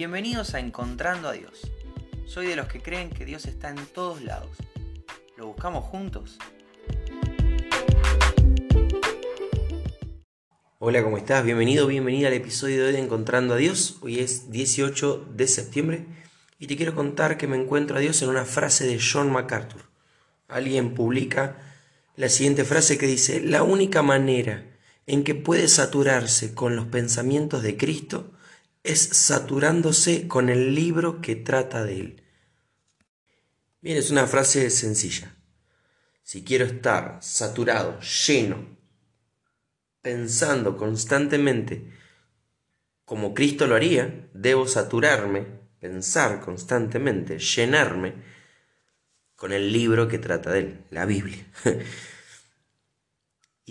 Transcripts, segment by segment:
Bienvenidos a Encontrando a Dios. Soy de los que creen que Dios está en todos lados. ¿Lo buscamos juntos? Hola, ¿cómo estás? Bienvenido, bienvenida al episodio de Encontrando a Dios. Hoy es 18 de septiembre y te quiero contar que me encuentro a Dios en una frase de John MacArthur. Alguien publica la siguiente frase que dice, la única manera en que puede saturarse con los pensamientos de Cristo es saturándose con el libro que trata de él. Bien, es una frase sencilla. Si quiero estar saturado, lleno, pensando constantemente como Cristo lo haría, debo saturarme, pensar constantemente, llenarme con el libro que trata de él, la Biblia.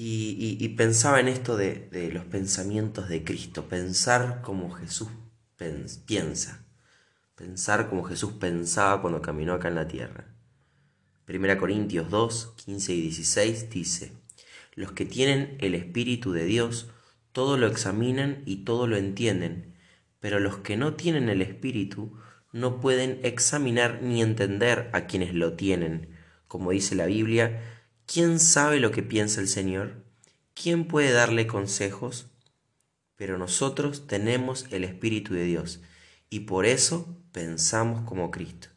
Y, pensaba en esto de, los pensamientos de Cristo, pensar como Jesús piensa, pensar como Jesús pensaba cuando caminó acá en la tierra. Primera Corintios 2, 15 y 16 dice, los que tienen el Espíritu de Dios, todo lo examinan y todo lo entienden, pero los que no tienen el Espíritu no pueden examinar ni entender a quienes lo tienen. Como dice la Biblia, ¿Quién sabe lo que piensa el Señor? ¿Quién puede darle consejos? Pero nosotros tenemos el Espíritu de Dios y por eso pensamos como Cristo.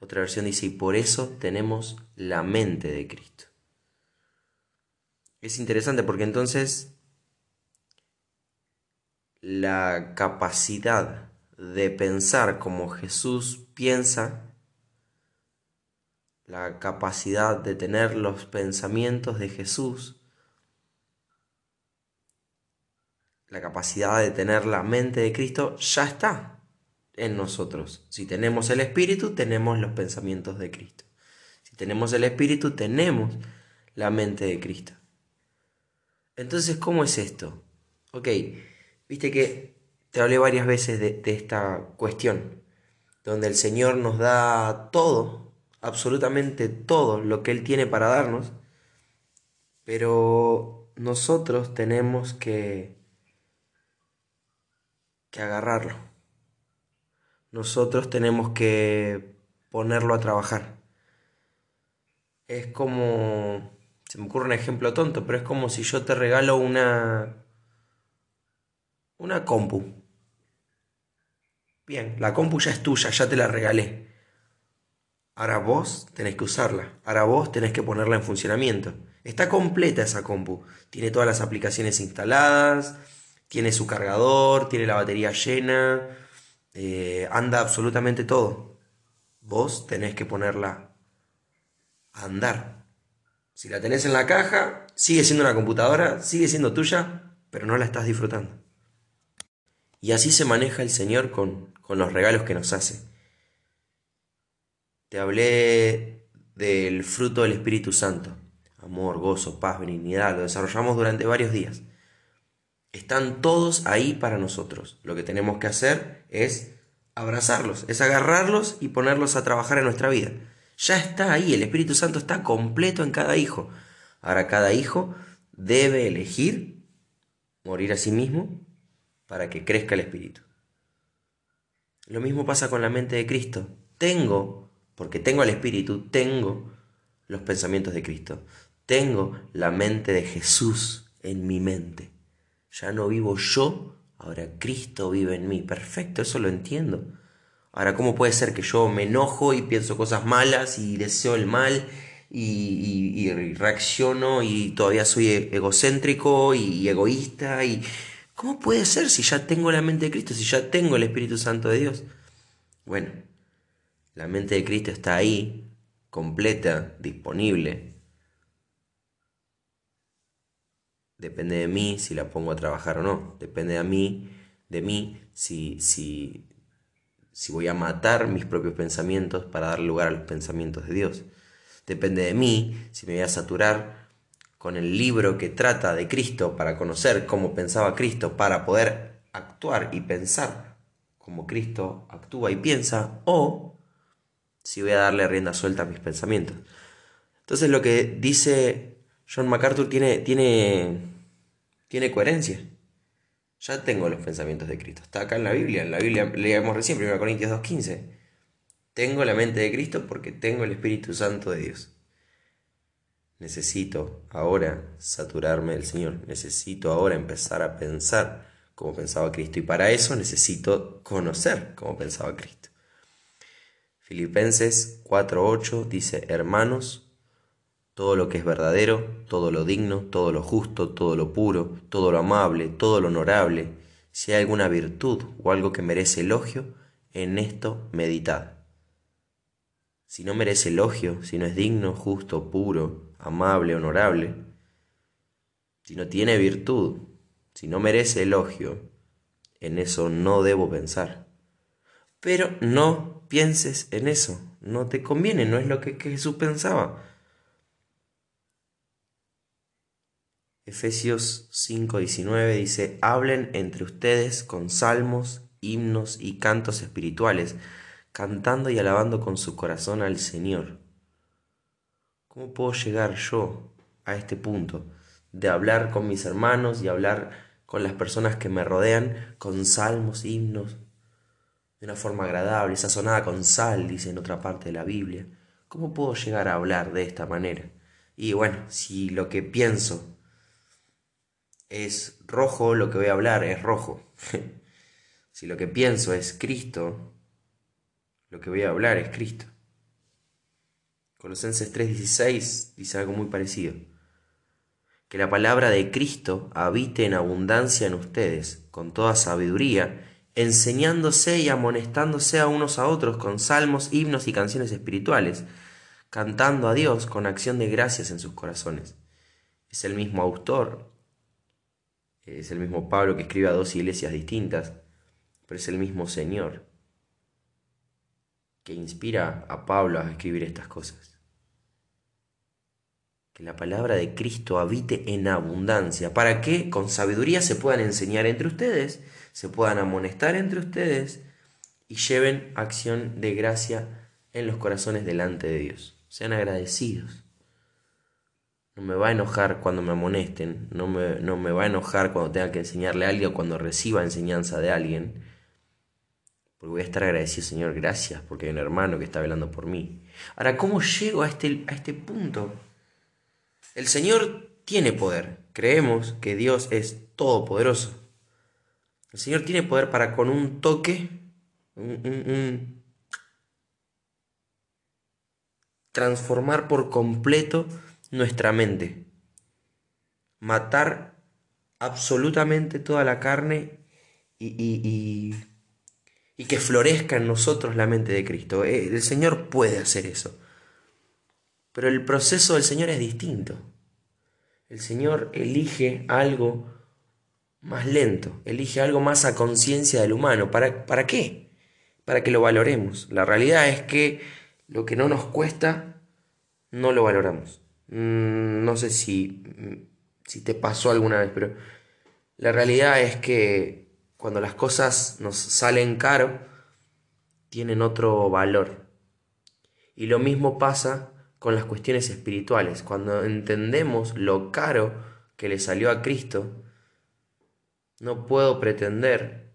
Otra versión dice, y por eso tenemos la mente de Cristo. Es interesante porque entonces la capacidad de pensar como Jesús piensa la capacidad de tener los pensamientos de Jesús, la capacidad de tener la mente de Cristo, ya está en nosotros. Si tenemos el Espíritu, tenemos los pensamientos de Cristo. Si tenemos el Espíritu, tenemos la mente de Cristo. Entonces, ¿cómo es esto? Ok, viste que te hablé varias veces de, de esta cuestión, donde el Señor nos da todo absolutamente todo lo que Él tiene para darnos, pero nosotros tenemos que, que agarrarlo. Nosotros tenemos que ponerlo a trabajar. Es como, se me ocurre un ejemplo tonto, pero es como si yo te regalo una, una compu. Bien, la compu ya es tuya, ya te la regalé. Ahora vos tenés que usarla. Ahora vos tenés que ponerla en funcionamiento. Está completa esa compu. Tiene todas las aplicaciones instaladas, tiene su cargador, tiene la batería llena, eh, anda absolutamente todo. Vos tenés que ponerla a andar. Si la tenés en la caja, sigue siendo una computadora, sigue siendo tuya, pero no la estás disfrutando. Y así se maneja el Señor con, con los regalos que nos hace. Te hablé del fruto del Espíritu Santo. Amor, gozo, paz, benignidad. Lo desarrollamos durante varios días. Están todos ahí para nosotros. Lo que tenemos que hacer es abrazarlos, es agarrarlos y ponerlos a trabajar en nuestra vida. Ya está ahí, el Espíritu Santo está completo en cada hijo. Ahora cada hijo debe elegir morir a sí mismo para que crezca el Espíritu. Lo mismo pasa con la mente de Cristo. Tengo porque tengo el Espíritu, tengo los pensamientos de Cristo, tengo la mente de Jesús en mi mente. Ya no vivo yo, ahora Cristo vive en mí. Perfecto, eso lo entiendo. Ahora, ¿cómo puede ser que yo me enojo y pienso cosas malas y deseo el mal y, reacciono y todavía soy egocéntrico y egoísta? y ¿Cómo puede ser si ya tengo la mente de Cristo, si ya tengo el Espíritu Santo de Dios? Bueno, la mente de Cristo está ahí, completa, disponible. Depende de mí si la pongo a trabajar o no. Depende de mí, de mí si, si, si voy a matar mis propios pensamientos para dar lugar a los pensamientos de Dios. Depende de mí si me voy a saturar con el libro que trata de Cristo para conocer cómo pensaba Cristo, para poder actuar y pensar como Cristo actúa y piensa, o si voy a darle rienda suelta a mis pensamientos. Entonces lo que dice John MacArthur tiene, tiene, tiene coherencia. Ya tengo los pensamientos de Cristo. Está acá en la Biblia. En la Biblia leíamos recién, 1 Corintios 2.15. Tengo la mente de Cristo porque tengo el Espíritu Santo de Dios. Necesito ahora saturarme del Señor. Necesito ahora empezar a pensar como pensaba Cristo. Y para eso necesito conocer como pensaba Cristo. Filipenses 4.8 dice, hermanos, todo lo que es verdadero, todo lo digno, todo lo justo, todo lo puro, todo lo amable, todo lo honorable, si hay alguna virtud o algo que merece elogio, en esto meditad. Si no merece elogio, si no es digno, justo, puro, amable, honorable, si no tiene virtud, si no merece elogio, en eso no debo pensar. Pero no pienses en eso, no te conviene, no es lo que Jesús pensaba. Efesios 5:19 dice, hablen entre ustedes con salmos, himnos y cantos espirituales, cantando y alabando con su corazón al Señor. ¿Cómo puedo llegar yo a este punto de hablar con mis hermanos y hablar con las personas que me rodean con salmos, himnos, de una forma agradable, sazonada con sal, dice en otra parte de la Biblia? ¿Cómo puedo llegar a hablar de esta manera? Y bueno, si lo que pienso es rojo, lo que voy a hablar es rojo. si lo que pienso es Cristo, lo que voy a hablar es Cristo. Colosenses 3:16 dice algo muy parecido. Que la palabra de Cristo habite en abundancia en ustedes, con toda sabiduría, enseñándose y amonestándose a unos a otros con salmos, himnos y canciones espirituales, cantando a Dios con acción de gracias en sus corazones. Es el mismo autor es el mismo Pablo que escribe a dos iglesias distintas, pero es el mismo Señor que inspira a Pablo a escribir estas cosas. Que la palabra de Cristo habite en abundancia, para que con sabiduría se puedan enseñar entre ustedes, se puedan amonestar entre ustedes y lleven acción de gracia en los corazones delante de Dios. Sean agradecidos. No me va a enojar cuando me amonesten, no me, no me va a enojar cuando tenga que enseñarle a alguien o cuando reciba enseñanza de alguien. Porque voy a estar agradecido, Señor, gracias, porque hay un hermano que está velando por mí. Ahora, ¿cómo llego a este, a este punto? El Señor tiene poder. Creemos que Dios es todopoderoso. El Señor tiene poder para con un toque, transformar por completo nuestra mente. Matar absolutamente toda la carne y, y, que florezca en nosotros la mente de Cristo. Eh, el Señor puede hacer eso. Pero el proceso del Señor es distinto. El Señor elige algo más lento, elige algo más a conciencia del humano. ¿Para, ¿Para qué? Para que lo valoremos. La realidad es que lo que no nos cuesta, no lo valoramos. Mm, no sé si, si te pasó alguna vez, pero la realidad es que cuando las cosas nos salen caro, tienen otro valor. Y lo mismo pasa con las cuestiones espirituales. Cuando entendemos lo caro que le salió a Cristo, no puedo pretender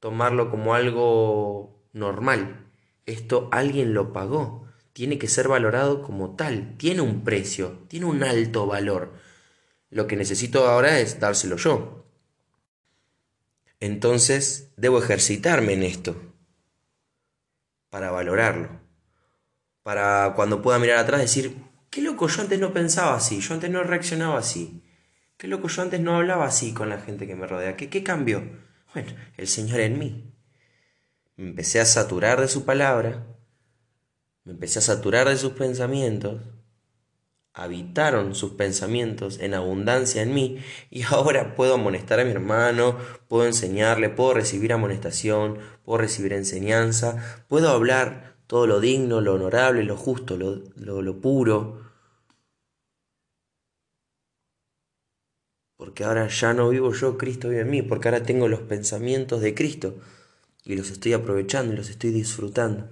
tomarlo como algo normal. Esto alguien lo pagó tiene que ser valorado como tal, tiene un precio, tiene un alto valor. Lo que necesito ahora es dárselo yo. Entonces debo ejercitarme en esto para valorarlo. Para cuando pueda mirar atrás decir, qué loco, yo antes no pensaba así, yo antes no reaccionaba así. Qué loco, yo antes no hablaba así con la gente que me rodea. ¿Qué, qué cambió? Bueno, el Señor en mí. Me empecé a saturar de su palabra me empecé a saturar de sus pensamientos, habitaron sus pensamientos en abundancia en mí y ahora puedo amonestar a mi hermano, puedo enseñarle, puedo recibir amonestación, puedo recibir enseñanza, puedo hablar todo lo digno, lo honorable, lo justo, lo, lo, puro. Porque ahora ya no vivo yo, Cristo vive en mí, porque ahora tengo los pensamientos de Cristo y los estoy aprovechando y los estoy disfrutando.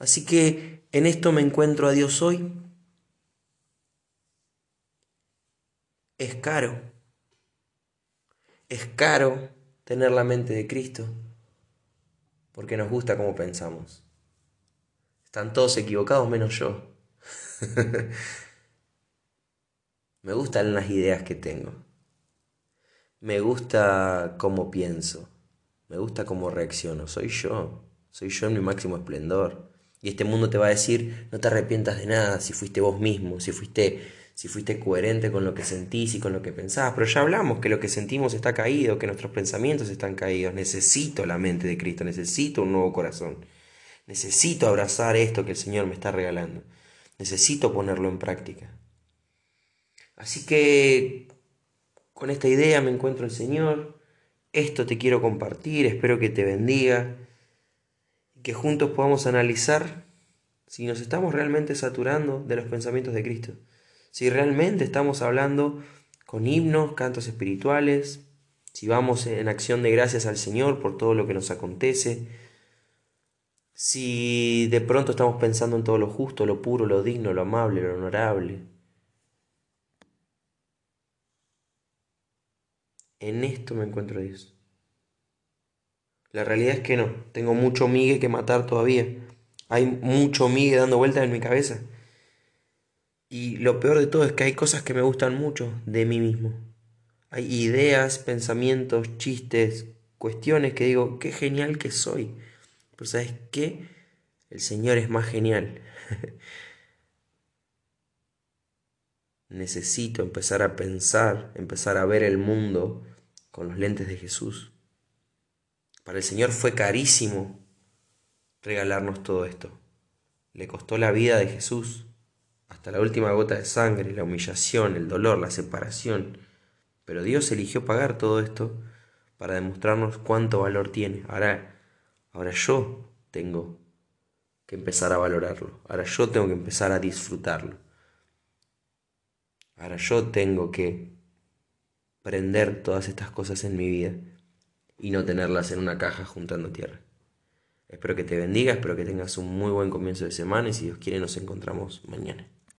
Así que en esto me encuentro a Dios hoy. Es caro. Es caro tener la mente de Cristo porque nos gusta cómo pensamos. Están todos equivocados menos yo. Me gustan las ideas que tengo. Me gusta cómo pienso. Me gusta cómo reacciono. Soy yo. Soy yo en mi máximo esplendor. Y este mundo te va a decir, no te arrepientas de nada si fuiste vos mismo, si fuiste, si fuiste coherente con lo que sentís y con lo que pensabas. Pero ya hablamos que lo que sentimos está caído, que nuestros pensamientos están caídos. Necesito la mente de Cristo, necesito un nuevo corazón. Necesito abrazar esto que el Señor me está regalando. Necesito ponerlo en práctica. Así que con esta idea me encuentro el Señor. Esto te quiero compartir, espero que te bendiga que juntos podamos analizar si nos estamos realmente saturando de los pensamientos de Cristo, si realmente estamos hablando con himnos, cantos espirituales, si vamos en acción de gracias al Señor por todo lo que nos acontece, si de pronto estamos pensando en todo lo justo, lo puro, lo digno, lo amable, lo honorable. En esto me encuentro Dios. La realidad es que no, tengo mucho migue que matar todavía. Hay mucho migue dando vueltas en mi cabeza. Y lo peor de todo es que hay cosas que me gustan mucho de mí mismo. Hay ideas, pensamientos, chistes, cuestiones que digo, qué genial que soy. Pero ¿sabes qué? El Señor es más genial. Necesito empezar a pensar, empezar a ver el mundo con los lentes de Jesús. Para el Señor fue carísimo regalarnos todo esto. Le costó la vida de Jesús, hasta la última gota de sangre, la humillación, el dolor, la separación. Pero Dios eligió pagar todo esto para demostrarnos cuánto valor tiene. Ahora, ahora yo tengo que empezar a valorarlo. Ahora yo tengo que empezar a disfrutarlo. Ahora yo tengo que prender todas estas cosas en mi vida y no tenerlas en una caja juntando tierra. Espero que te bendiga, espero que tengas un muy buen comienzo de semana y si Dios quiere nos encontramos mañana.